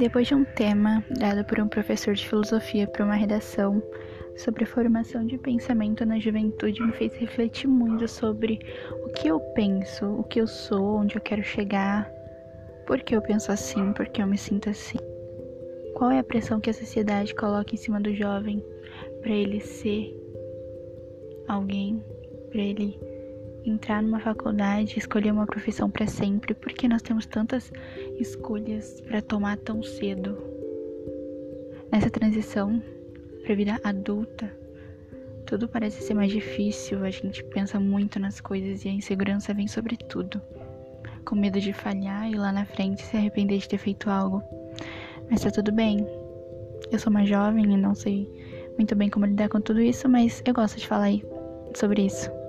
Depois de um tema dado por um professor de filosofia para uma redação sobre formação de pensamento na juventude, me fez refletir muito sobre o que eu penso, o que eu sou, onde eu quero chegar, por que eu penso assim, por que eu me sinto assim. Qual é a pressão que a sociedade coloca em cima do jovem para ele ser alguém, para ele entrar numa faculdade, escolher uma profissão para sempre, porque nós temos tantas escolhas para tomar tão cedo. Nessa transição para vida adulta, tudo parece ser mais difícil, a gente pensa muito nas coisas e a insegurança vem sobre tudo. Com medo de falhar e lá na frente se arrepender de ter feito algo. Mas tá tudo bem. Eu sou uma jovem e não sei muito bem como lidar com tudo isso, mas eu gosto de falar sobre isso.